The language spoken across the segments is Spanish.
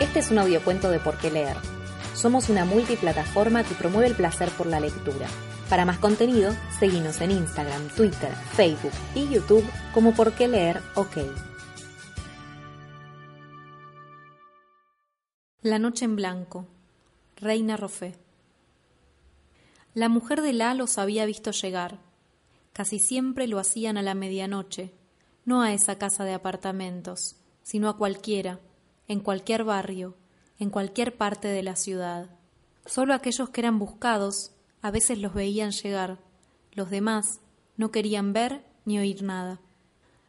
Este es un audiocuento de Por qué leer. Somos una multiplataforma que promueve el placer por la lectura. Para más contenido, seguimos en Instagram, Twitter, Facebook y YouTube como Por qué leer OK. La noche en blanco. Reina Rofé. La mujer de La los había visto llegar. Casi siempre lo hacían a la medianoche, no a esa casa de apartamentos, sino a cualquiera, en cualquier barrio, en cualquier parte de la ciudad. Solo aquellos que eran buscados a veces los veían llegar, los demás no querían ver ni oír nada.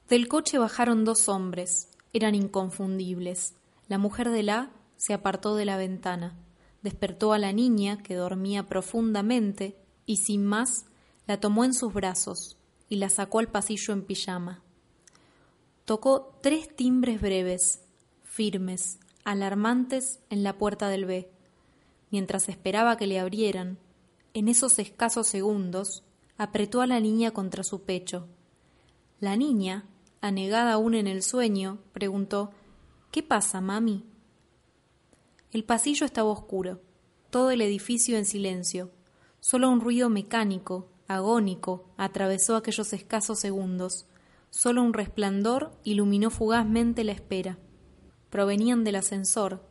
Del coche bajaron dos hombres, eran inconfundibles. La mujer de la se apartó de la ventana, despertó a la niña que dormía profundamente y sin más la tomó en sus brazos y la sacó al pasillo en pijama. Tocó tres timbres breves, firmes, alarmantes en la puerta del B. Mientras esperaba que le abrieran, en esos escasos segundos, apretó a la niña contra su pecho. La niña, anegada aún en el sueño, preguntó ¿Qué pasa, mami? El pasillo estaba oscuro, todo el edificio en silencio. Solo un ruido mecánico, agónico, atravesó aquellos escasos segundos. Solo un resplandor iluminó fugazmente la espera. Provenían del ascensor,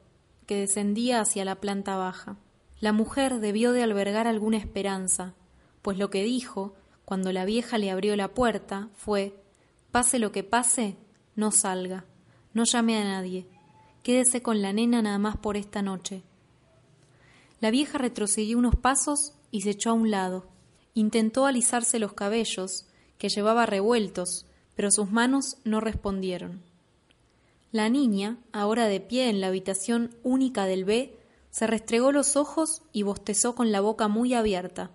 que descendía hacia la planta baja. La mujer debió de albergar alguna esperanza, pues lo que dijo, cuando la vieja le abrió la puerta, fue Pase lo que pase, no salga, no llame a nadie, Quédese con la nena nada más por esta noche. La vieja retrocedió unos pasos y se echó a un lado. Intentó alisarse los cabellos, que llevaba revueltos, pero sus manos no respondieron. La niña, ahora de pie en la habitación única del B, se restregó los ojos y bostezó con la boca muy abierta.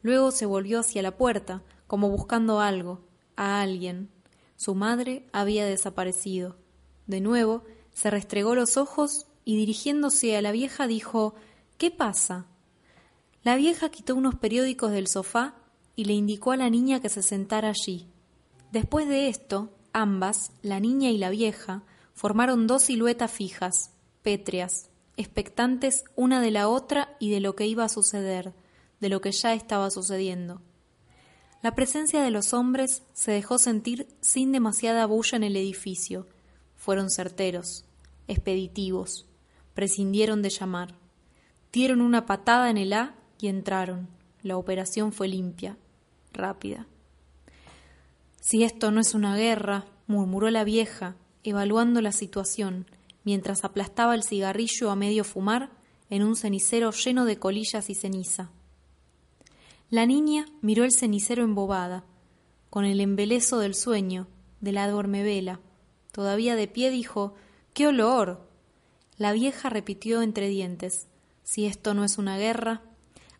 Luego se volvió hacia la puerta, como buscando algo, a alguien. Su madre había desaparecido. De nuevo se restregó los ojos y dirigiéndose a la vieja dijo ¿Qué pasa? La vieja quitó unos periódicos del sofá y le indicó a la niña que se sentara allí. Después de esto, ambas, la niña y la vieja, formaron dos siluetas fijas, pétreas, expectantes una de la otra y de lo que iba a suceder, de lo que ya estaba sucediendo. La presencia de los hombres se dejó sentir sin demasiada bulla en el edificio, fueron certeros, expeditivos, prescindieron de llamar. Dieron una patada en el A y entraron. La operación fue limpia, rápida. Si esto no es una guerra, murmuró la vieja, evaluando la situación, mientras aplastaba el cigarrillo a medio fumar en un cenicero lleno de colillas y ceniza. La niña miró el cenicero embobada, con el embeleso del sueño, de la vela. Todavía de pie dijo ¡Qué olor! La vieja repitió entre dientes Si esto no es una guerra,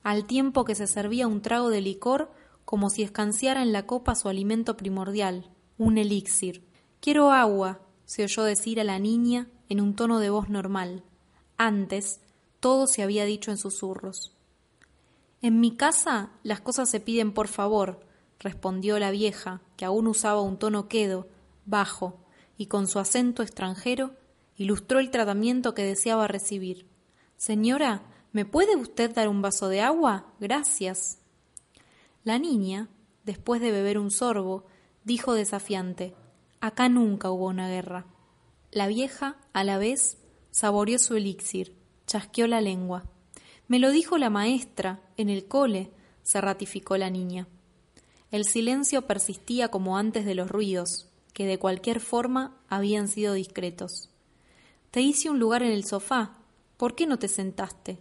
al tiempo que se servía un trago de licor como si escanciara en la copa su alimento primordial, un elixir. Quiero agua, se oyó decir a la niña en un tono de voz normal. Antes, todo se había dicho en susurros. En mi casa las cosas se piden por favor, respondió la vieja, que aún usaba un tono quedo, bajo, y con su acento extranjero ilustró el tratamiento que deseaba recibir. Señora, ¿me puede usted dar un vaso de agua? Gracias. La niña, después de beber un sorbo, dijo desafiante Acá nunca hubo una guerra. La vieja, a la vez, saboreó su elixir, chasqueó la lengua. Me lo dijo la maestra, en el cole, se ratificó la niña. El silencio persistía como antes de los ruidos, que de cualquier forma habían sido discretos. Te hice un lugar en el sofá. ¿Por qué no te sentaste?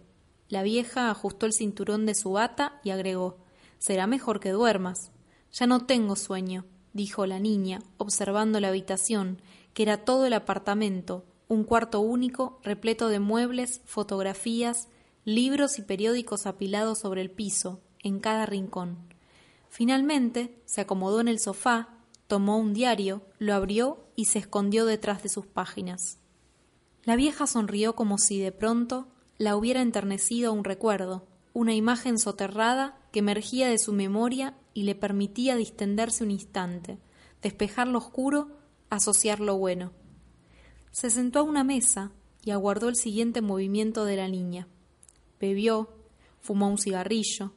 La vieja ajustó el cinturón de su bata y agregó Será mejor que duermas. Ya no tengo sueño, dijo la niña, observando la habitación, que era todo el apartamento, un cuarto único, repleto de muebles, fotografías, libros y periódicos apilados sobre el piso, en cada rincón. Finalmente se acomodó en el sofá, tomó un diario, lo abrió y se escondió detrás de sus páginas. La vieja sonrió como si de pronto la hubiera enternecido un recuerdo, una imagen soterrada que emergía de su memoria y le permitía distenderse un instante, despejar lo oscuro, asociar lo bueno. Se sentó a una mesa, y aguardó el siguiente movimiento de la niña. Bebió, fumó un cigarrillo.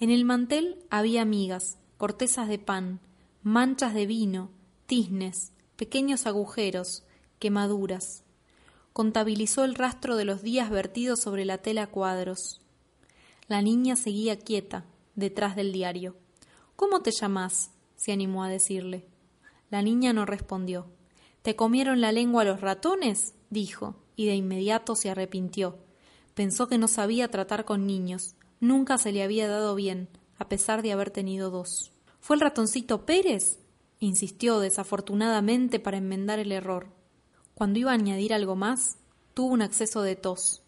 En el mantel había migas, cortezas de pan, manchas de vino, tiznes, pequeños agujeros, quemaduras. Contabilizó el rastro de los días vertidos sobre la tela cuadros. La niña seguía quieta, detrás del diario. ¿Cómo te llamas? se animó a decirle. La niña no respondió. ¿Te comieron la lengua los ratones? dijo, y de inmediato se arrepintió. Pensó que no sabía tratar con niños. Nunca se le había dado bien, a pesar de haber tenido dos. ¿Fue el ratoncito Pérez? insistió desafortunadamente para enmendar el error. Cuando iba a añadir algo más, tuvo un acceso de tos.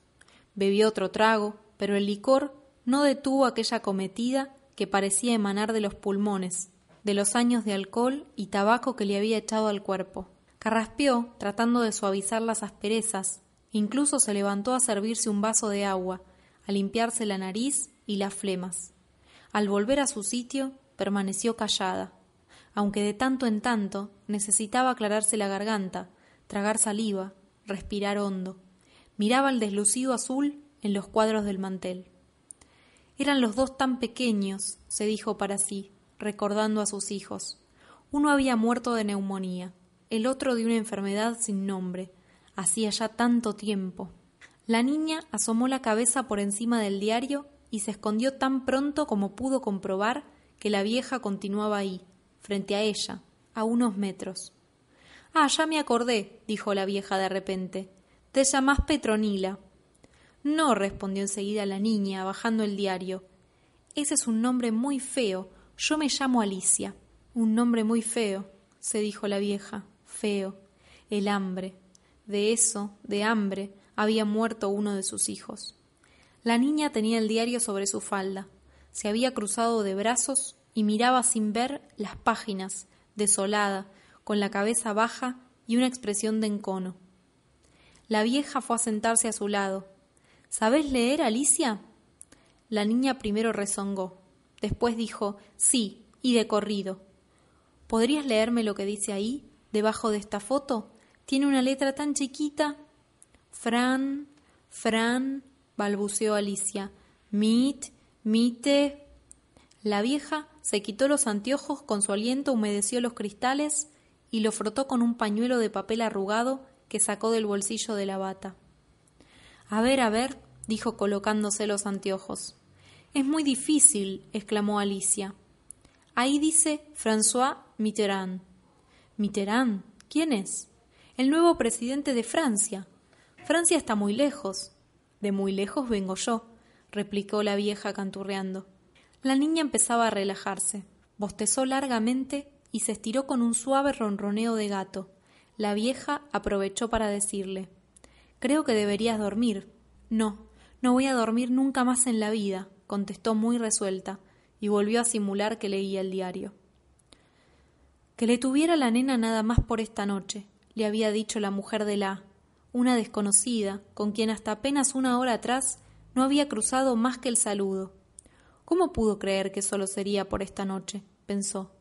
Bebió otro trago, pero el licor no detuvo aquella cometida que parecía emanar de los pulmones, de los años de alcohol y tabaco que le había echado al cuerpo. Carraspeó, tratando de suavizar las asperezas, incluso se levantó a servirse un vaso de agua, a limpiarse la nariz y las flemas. Al volver a su sitio, permaneció callada, aunque de tanto en tanto necesitaba aclararse la garganta, tragar saliva, respirar hondo. Miraba el deslucido azul en los cuadros del mantel. Eran los dos tan pequeños, se dijo para sí, recordando a sus hijos. Uno había muerto de neumonía, el otro de una enfermedad sin nombre, hacía ya tanto tiempo. La niña asomó la cabeza por encima del diario y se escondió tan pronto como pudo comprobar que la vieja continuaba ahí, frente a ella, a unos metros. Ah, ya me acordé, dijo la vieja de repente. Te llamás Petronila. No, respondió enseguida la niña, bajando el diario. Ese es un nombre muy feo. Yo me llamo Alicia. Un nombre muy feo, se dijo la vieja. Feo. El hambre. De eso, de hambre, había muerto uno de sus hijos. La niña tenía el diario sobre su falda. Se había cruzado de brazos y miraba sin ver las páginas, desolada, con la cabeza baja y una expresión de encono. La vieja fue a sentarse a su lado, ¿Sabes leer, Alicia? La niña primero rezongó, después dijo sí, y de corrido. ¿Podrías leerme lo que dice ahí, debajo de esta foto? Tiene una letra tan chiquita. Fran, Fran, balbuceó Alicia. Mit, mite. La vieja se quitó los anteojos, con su aliento humedeció los cristales y lo frotó con un pañuelo de papel arrugado que sacó del bolsillo de la bata. A ver, a ver, dijo colocándose los anteojos. Es muy difícil, exclamó Alicia. Ahí dice François Mitterrand. ¿Mitterrand? ¿Quién es? El nuevo presidente de Francia. Francia está muy lejos. De muy lejos vengo yo, replicó la vieja canturreando. La niña empezaba a relajarse, bostezó largamente y se estiró con un suave ronroneo de gato. La vieja aprovechó para decirle Creo que deberías dormir. No, no voy a dormir nunca más en la vida, contestó muy resuelta, y volvió a simular que leía el diario. Que le tuviera la nena nada más por esta noche, le había dicho la mujer de la, una desconocida, con quien hasta apenas una hora atrás no había cruzado más que el saludo. ¿Cómo pudo creer que solo sería por esta noche? pensó.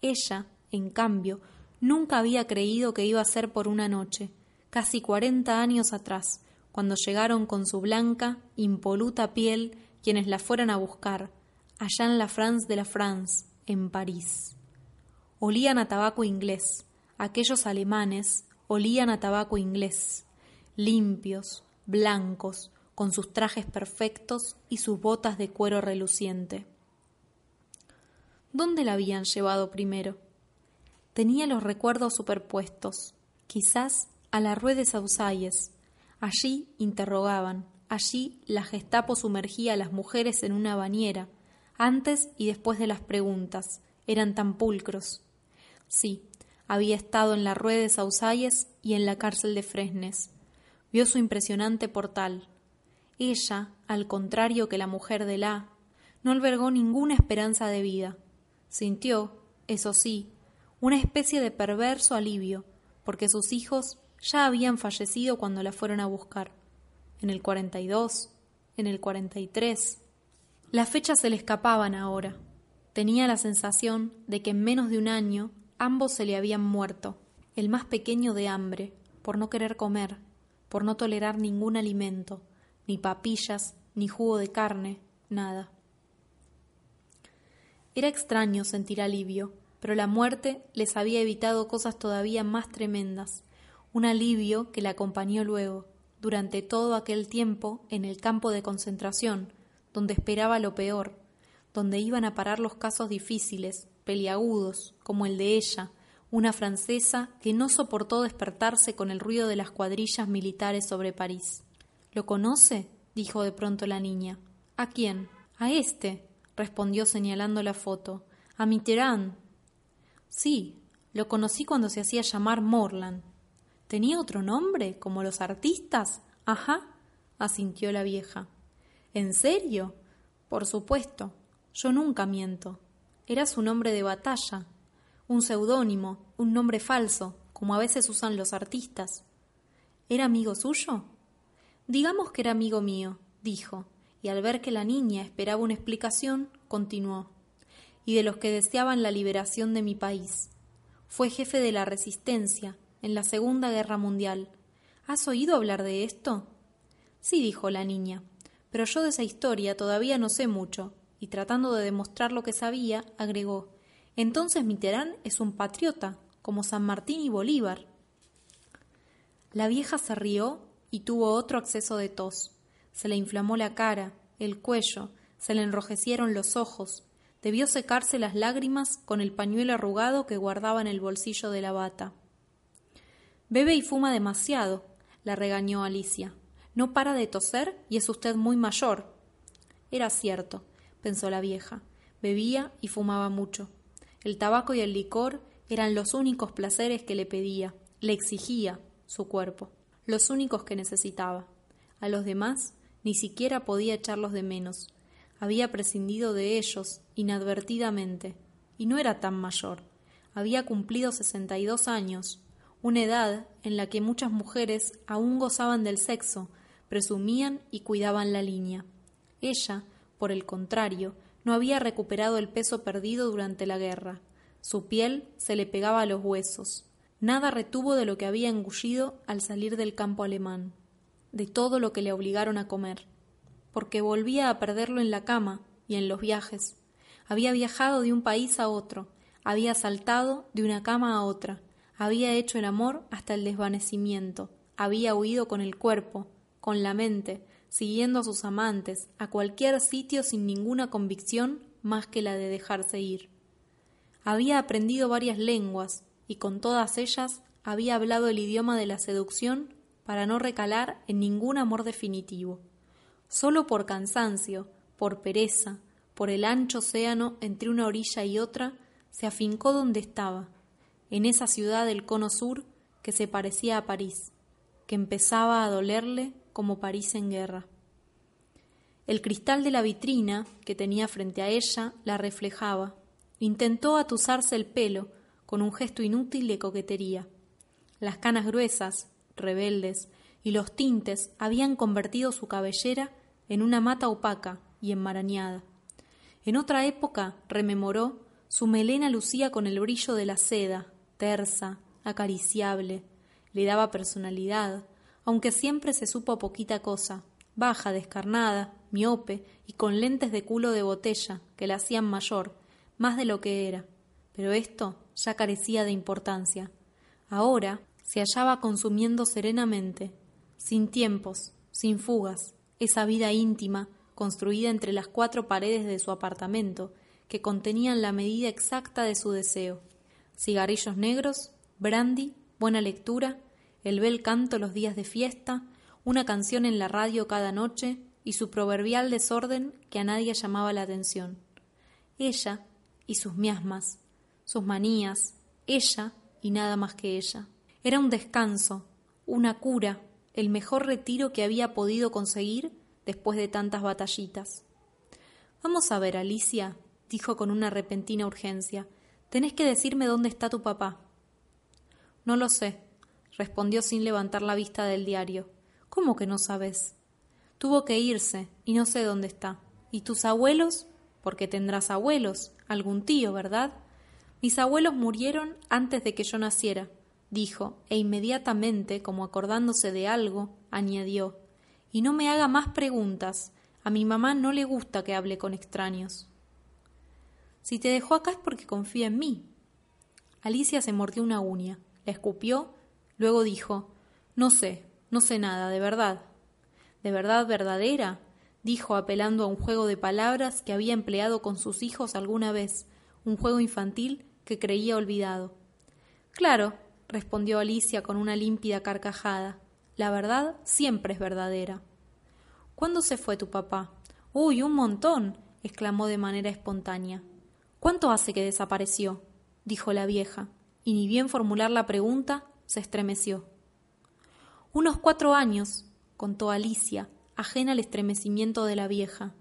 Ella, en cambio, nunca había creído que iba a ser por una noche, casi cuarenta años atrás, cuando llegaron con su blanca, impoluta piel quienes la fueran a buscar, allá en la France de la France, en París. Olían a tabaco inglés, aquellos alemanes olían a tabaco inglés, limpios, blancos, con sus trajes perfectos y sus botas de cuero reluciente. ¿Dónde la habían llevado primero? Tenía los recuerdos superpuestos, quizás a la Rue de Sausalles. Allí interrogaban, allí la Gestapo sumergía a las mujeres en una bañera, antes y después de las preguntas, eran tan pulcros. Sí, había estado en la Rue de Sausalles y en la cárcel de Fresnes. Vio su impresionante portal. Ella, al contrario que la mujer de la, no albergó ninguna esperanza de vida. Sintió, eso sí, una especie de perverso alivio, porque sus hijos ya habían fallecido cuando la fueron a buscar. En el 42, en el 43. Las fechas se le escapaban ahora. Tenía la sensación de que en menos de un año ambos se le habían muerto, el más pequeño de hambre, por no querer comer, por no tolerar ningún alimento, ni papillas, ni jugo de carne, nada. Era extraño sentir alivio, pero la muerte les había evitado cosas todavía más tremendas, un alivio que la acompañó luego, durante todo aquel tiempo, en el campo de concentración, donde esperaba lo peor, donde iban a parar los casos difíciles, peliagudos, como el de ella, una francesa que no soportó despertarse con el ruido de las cuadrillas militares sobre París. ¿Lo conoce? dijo de pronto la niña. ¿A quién? A este, respondió señalando la foto. A Mitterrand. Sí, lo conocí cuando se hacía llamar Morland. ¿Tenía otro nombre, como los artistas? Ajá, asintió la vieja. ¿En serio? Por supuesto. Yo nunca miento. Era su nombre de batalla, un seudónimo, un nombre falso, como a veces usan los artistas. ¿Era amigo suyo? Digamos que era amigo mío, dijo, y al ver que la niña esperaba una explicación, continuó. Y de los que deseaban la liberación de mi país. Fue jefe de la resistencia en la Segunda Guerra Mundial. ¿Has oído hablar de esto? Sí, dijo la niña, pero yo de esa historia todavía no sé mucho, y tratando de demostrar lo que sabía, agregó entonces Mitterrand es un patriota, como San Martín y Bolívar. La vieja se rió y tuvo otro acceso de tos. Se le inflamó la cara, el cuello, se le enrojecieron los ojos. Debió secarse las lágrimas con el pañuelo arrugado que guardaba en el bolsillo de la bata. Bebe y fuma demasiado, la regañó Alicia. No para de toser y es usted muy mayor. Era cierto, pensó la vieja. Bebía y fumaba mucho. El tabaco y el licor eran los únicos placeres que le pedía, le exigía su cuerpo, los únicos que necesitaba. A los demás ni siquiera podía echarlos de menos. Había prescindido de ellos inadvertidamente, y no era tan mayor. Había cumplido sesenta y dos años, una edad en la que muchas mujeres aún gozaban del sexo, presumían y cuidaban la línea. Ella, por el contrario, no había recuperado el peso perdido durante la guerra. Su piel se le pegaba a los huesos. Nada retuvo de lo que había engullido al salir del campo alemán, de todo lo que le obligaron a comer, porque volvía a perderlo en la cama y en los viajes. Había viajado de un país a otro, había saltado de una cama a otra, había hecho el amor hasta el desvanecimiento, había huido con el cuerpo, con la mente, siguiendo a sus amantes a cualquier sitio sin ninguna convicción más que la de dejarse ir. Había aprendido varias lenguas y con todas ellas había hablado el idioma de la seducción para no recalar en ningún amor definitivo. Solo por cansancio, por pereza, por el ancho océano entre una orilla y otra, se afincó donde estaba, en esa ciudad del cono sur que se parecía a París, que empezaba a dolerle como París en guerra. El cristal de la vitrina que tenía frente a ella la reflejaba. Intentó atusarse el pelo con un gesto inútil de coquetería. Las canas gruesas, rebeldes, y los tintes habían convertido su cabellera en una mata opaca y enmarañada. En otra época, rememoró, su melena lucía con el brillo de la seda, tersa, acariciable, le daba personalidad, aunque siempre se supo poquita cosa, baja, descarnada, miope y con lentes de culo de botella que la hacían mayor, más de lo que era. Pero esto ya carecía de importancia. Ahora se hallaba consumiendo serenamente, sin tiempos, sin fugas, esa vida íntima construida entre las cuatro paredes de su apartamento, que contenían la medida exacta de su deseo. Cigarrillos negros, brandy, buena lectura el bel canto los días de fiesta, una canción en la radio cada noche y su proverbial desorden que a nadie llamaba la atención. Ella y sus miasmas, sus manías, ella y nada más que ella. Era un descanso, una cura, el mejor retiro que había podido conseguir después de tantas batallitas. Vamos a ver, Alicia, dijo con una repentina urgencia. Tenés que decirme dónde está tu papá. No lo sé, respondió sin levantar la vista del diario. ¿Cómo que no sabes? Tuvo que irse, y no sé dónde está. ¿Y tus abuelos? Porque tendrás abuelos, algún tío, ¿verdad? Mis abuelos murieron antes de que yo naciera, dijo, e inmediatamente, como acordándose de algo, añadió, y no me haga más preguntas. A mi mamá no le gusta que hable con extraños. Si te dejó acá es porque confía en mí. Alicia se mordió una uña, la escupió, luego dijo No sé, no sé nada, de verdad. ¿De verdad verdadera? dijo apelando a un juego de palabras que había empleado con sus hijos alguna vez, un juego infantil que creía olvidado. Claro, respondió Alicia con una límpida carcajada. La verdad siempre es verdadera. ¿Cuándo se fue tu papá? Uy, un montón. exclamó de manera espontánea. ¿Cuánto hace que desapareció? dijo la vieja, y ni bien formular la pregunta, se estremeció. Unos cuatro años, contó Alicia, ajena al estremecimiento de la vieja.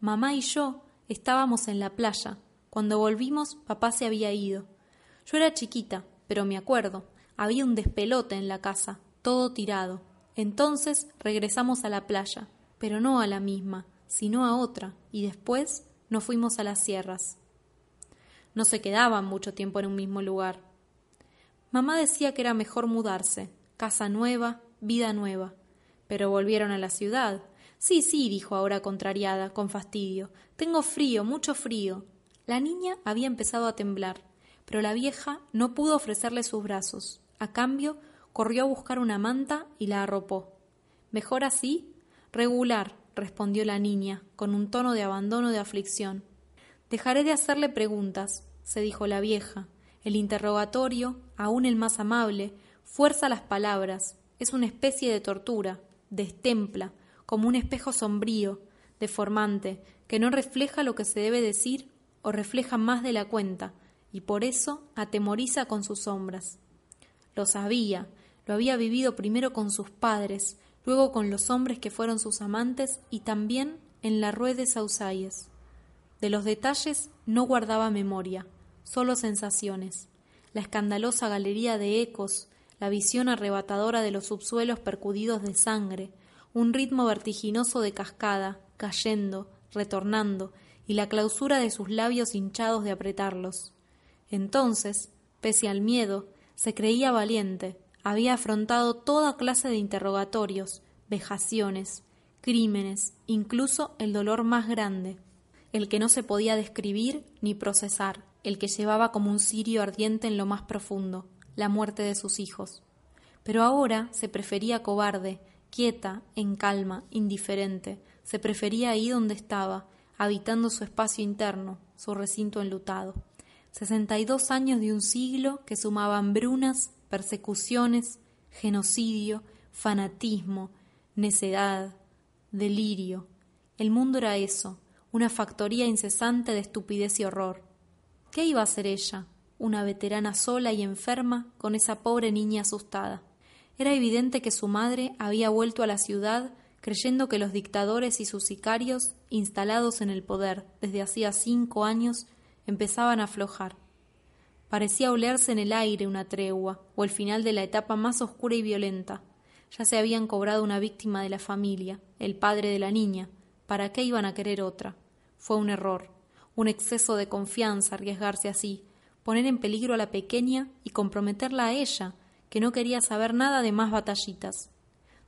Mamá y yo estábamos en la playa. Cuando volvimos, papá se había ido. Yo era chiquita, pero me acuerdo. Había un despelote en la casa, todo tirado. Entonces regresamos a la playa, pero no a la misma, sino a otra, y después nos fuimos a las sierras. No se quedaban mucho tiempo en un mismo lugar. Mamá decía que era mejor mudarse, casa nueva, vida nueva. Pero volvieron a la ciudad. Sí, sí, dijo ahora contrariada, con fastidio. Tengo frío, mucho frío. La niña había empezado a temblar, pero la vieja no pudo ofrecerle sus brazos. A cambio, corrió a buscar una manta y la arropó. ¿Mejor así? Regular, respondió la niña, con un tono de abandono de aflicción. Dejaré de hacerle preguntas, se dijo la vieja. El interrogatorio, aun el más amable, fuerza las palabras, es una especie de tortura destempla, como un espejo sombrío, deformante, que no refleja lo que se debe decir o refleja más de la cuenta, y por eso atemoriza con sus sombras. Lo sabía, lo había vivido primero con sus padres, luego con los hombres que fueron sus amantes y también en la rueda de Sausalles. De los detalles no guardaba memoria, solo sensaciones. La escandalosa galería de ecos, la visión arrebatadora de los subsuelos percudidos de sangre, un ritmo vertiginoso de cascada, cayendo, retornando, y la clausura de sus labios hinchados de apretarlos. Entonces, pese al miedo, se creía valiente, había afrontado toda clase de interrogatorios, vejaciones, crímenes, incluso el dolor más grande, el que no se podía describir ni procesar, el que llevaba como un cirio ardiente en lo más profundo, la muerte de sus hijos. Pero ahora se prefería cobarde, quieta, en calma, indiferente, se prefería ahí donde estaba, habitando su espacio interno, su recinto enlutado. Sesenta y dos años de un siglo que sumaban brunas, persecuciones, genocidio, fanatismo, necedad, delirio. El mundo era eso, una factoría incesante de estupidez y horror. ¿Qué iba a hacer ella? una veterana sola y enferma con esa pobre niña asustada. Era evidente que su madre había vuelto a la ciudad creyendo que los dictadores y sus sicarios, instalados en el poder desde hacía cinco años, empezaban a aflojar. Parecía olerse en el aire una tregua, o el final de la etapa más oscura y violenta. Ya se habían cobrado una víctima de la familia, el padre de la niña. ¿Para qué iban a querer otra? Fue un error, un exceso de confianza arriesgarse así, poner en peligro a la pequeña y comprometerla a ella, que no quería saber nada de más batallitas.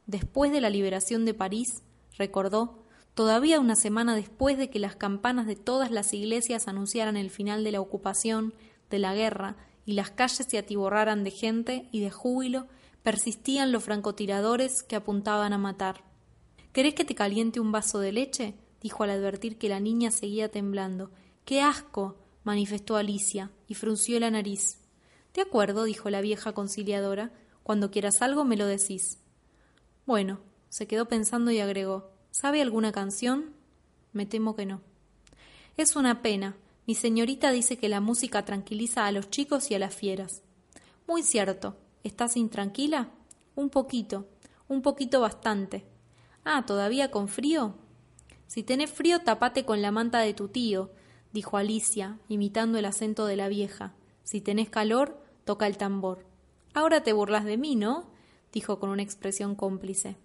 Después de la liberación de París, recordó, todavía una semana después de que las campanas de todas las iglesias anunciaran el final de la ocupación, de la guerra, y las calles se atiborraran de gente y de júbilo, persistían los francotiradores que apuntaban a matar. ¿Querés que te caliente un vaso de leche? Dijo al advertir que la niña seguía temblando. ¡Qué asco! manifestó Alicia, y frunció la nariz. De acuerdo, dijo la vieja conciliadora, cuando quieras algo me lo decís. Bueno, se quedó pensando y agregó ¿Sabe alguna canción? Me temo que no. Es una pena. Mi señorita dice que la música tranquiliza a los chicos y a las fieras. Muy cierto. ¿Estás intranquila? Un poquito. Un poquito bastante. Ah, ¿todavía con frío? Si tenés frío, tapate con la manta de tu tío, dijo Alicia, imitando el acento de la vieja. Si tenés calor, toca el tambor. Ahora te burlas de mí, ¿no? dijo con una expresión cómplice.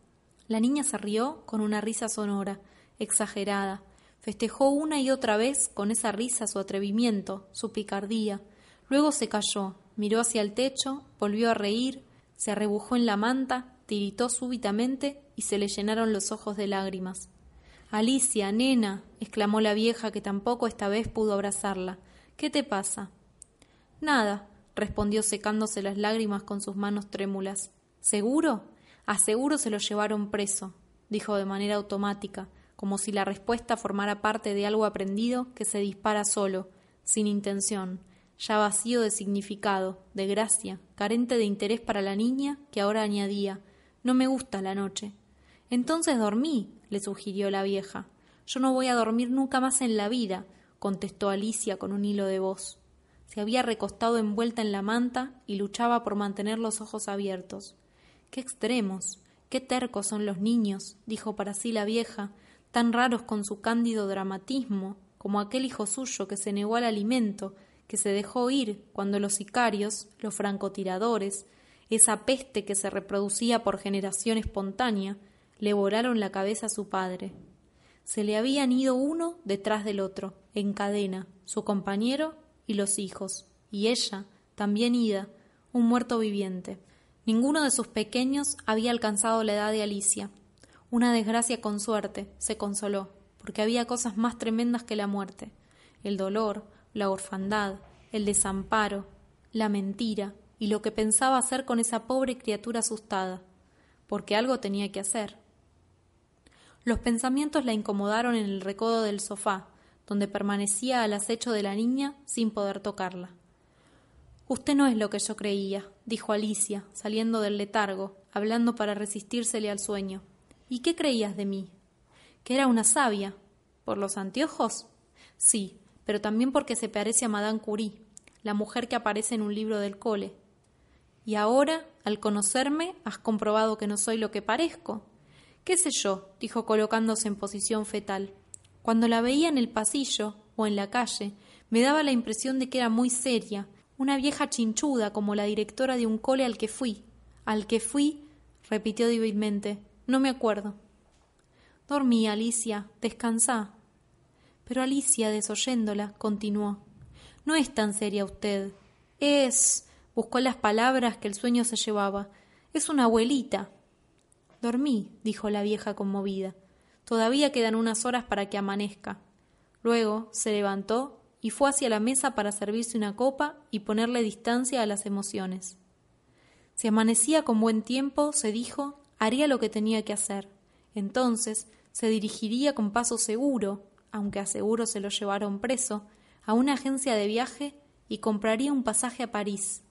La niña se rió con una risa sonora, exagerada. Festejó una y otra vez con esa risa su atrevimiento, su picardía. Luego se calló, miró hacia el techo, volvió a reír, se arrebujó en la manta tiritó súbitamente y se le llenaron los ojos de lágrimas. Alicia, nena, exclamó la vieja, que tampoco esta vez pudo abrazarla. ¿Qué te pasa? Nada, respondió secándose las lágrimas con sus manos trémulas. ¿Seguro? Aseguro se lo llevaron preso, dijo de manera automática, como si la respuesta formara parte de algo aprendido que se dispara solo, sin intención, ya vacío de significado, de gracia, carente de interés para la niña, que ahora añadía No me gusta la noche. Entonces dormí, le sugirió la vieja. Yo no voy a dormir nunca más en la vida, contestó Alicia con un hilo de voz. Se había recostado envuelta en la manta y luchaba por mantener los ojos abiertos. Qué extremos, qué tercos son los niños, dijo para sí la vieja, tan raros con su cándido dramatismo, como aquel hijo suyo que se negó al alimento, que se dejó ir cuando los sicarios, los francotiradores, esa peste que se reproducía por generación espontánea, le volaron la cabeza a su padre. Se le habían ido uno detrás del otro, en cadena, su compañero y los hijos, y ella, también ida, un muerto viviente. Ninguno de sus pequeños había alcanzado la edad de Alicia. Una desgracia con suerte, se consoló, porque había cosas más tremendas que la muerte. El dolor, la orfandad, el desamparo, la mentira y lo que pensaba hacer con esa pobre criatura asustada, porque algo tenía que hacer. Los pensamientos la incomodaron en el recodo del sofá, donde permanecía al acecho de la niña sin poder tocarla. Usted no es lo que yo creía, dijo Alicia, saliendo del letargo, hablando para resistírsele al sueño. ¿Y qué creías de mí? Que era una sabia. ¿Por los anteojos? Sí, pero también porque se parece a Madame Curie, la mujer que aparece en un libro del cole. Y ahora, al conocerme, has comprobado que no soy lo que parezco. ¿Qué sé yo? dijo colocándose en posición fetal. Cuando la veía en el pasillo o en la calle, me daba la impresión de que era muy seria, una vieja chinchuda como la directora de un cole al que fui. Al que fui, repitió débilmente. No me acuerdo. Dormí, Alicia. Descansá. Pero Alicia, desoyéndola, continuó. No es tan seria usted. Es. buscó las palabras que el sueño se llevaba. Es una abuelita. Dormí, dijo la vieja conmovida. Todavía quedan unas horas para que amanezca. Luego se levantó y fue hacia la mesa para servirse una copa y ponerle distancia a las emociones. Si amanecía con buen tiempo, se dijo, haría lo que tenía que hacer. Entonces se dirigiría con paso seguro, aunque a seguro se lo llevaron preso, a una agencia de viaje y compraría un pasaje a París.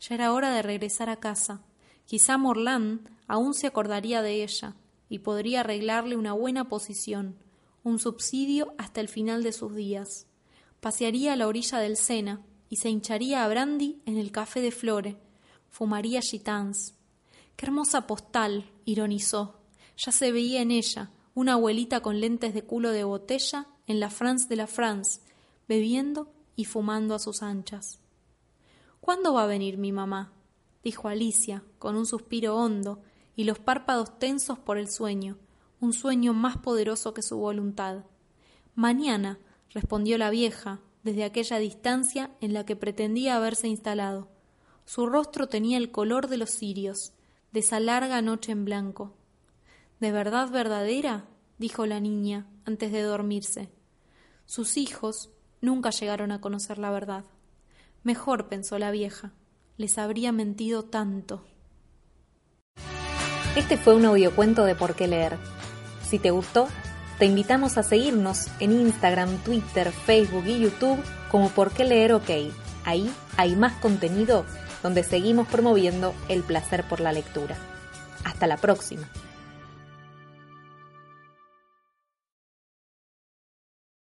Ya era hora de regresar a casa. Quizá Morland aún se acordaría de ella y podría arreglarle una buena posición, un subsidio hasta el final de sus días. Pasearía a la orilla del Sena y se hincharía a brandy en el café de Flore. Fumaría gitans. Qué hermosa postal, ironizó. Ya se veía en ella, una abuelita con lentes de culo de botella en la France de la France, bebiendo y fumando a sus anchas. ¿Cuándo va a venir mi mamá? dijo Alicia, con un suspiro hondo y los párpados tensos por el sueño, un sueño más poderoso que su voluntad. Mañana, respondió la vieja, desde aquella distancia en la que pretendía haberse instalado. Su rostro tenía el color de los cirios, de esa larga noche en blanco. ¿De verdad verdadera? dijo la niña antes de dormirse. Sus hijos nunca llegaron a conocer la verdad. Mejor, pensó la vieja, les habría mentido tanto. Este fue un audiocuento de por qué leer. Si te gustó, te invitamos a seguirnos en Instagram, Twitter, Facebook y YouTube como por qué leer OK. Ahí hay más contenido donde seguimos promoviendo el placer por la lectura. Hasta la próxima.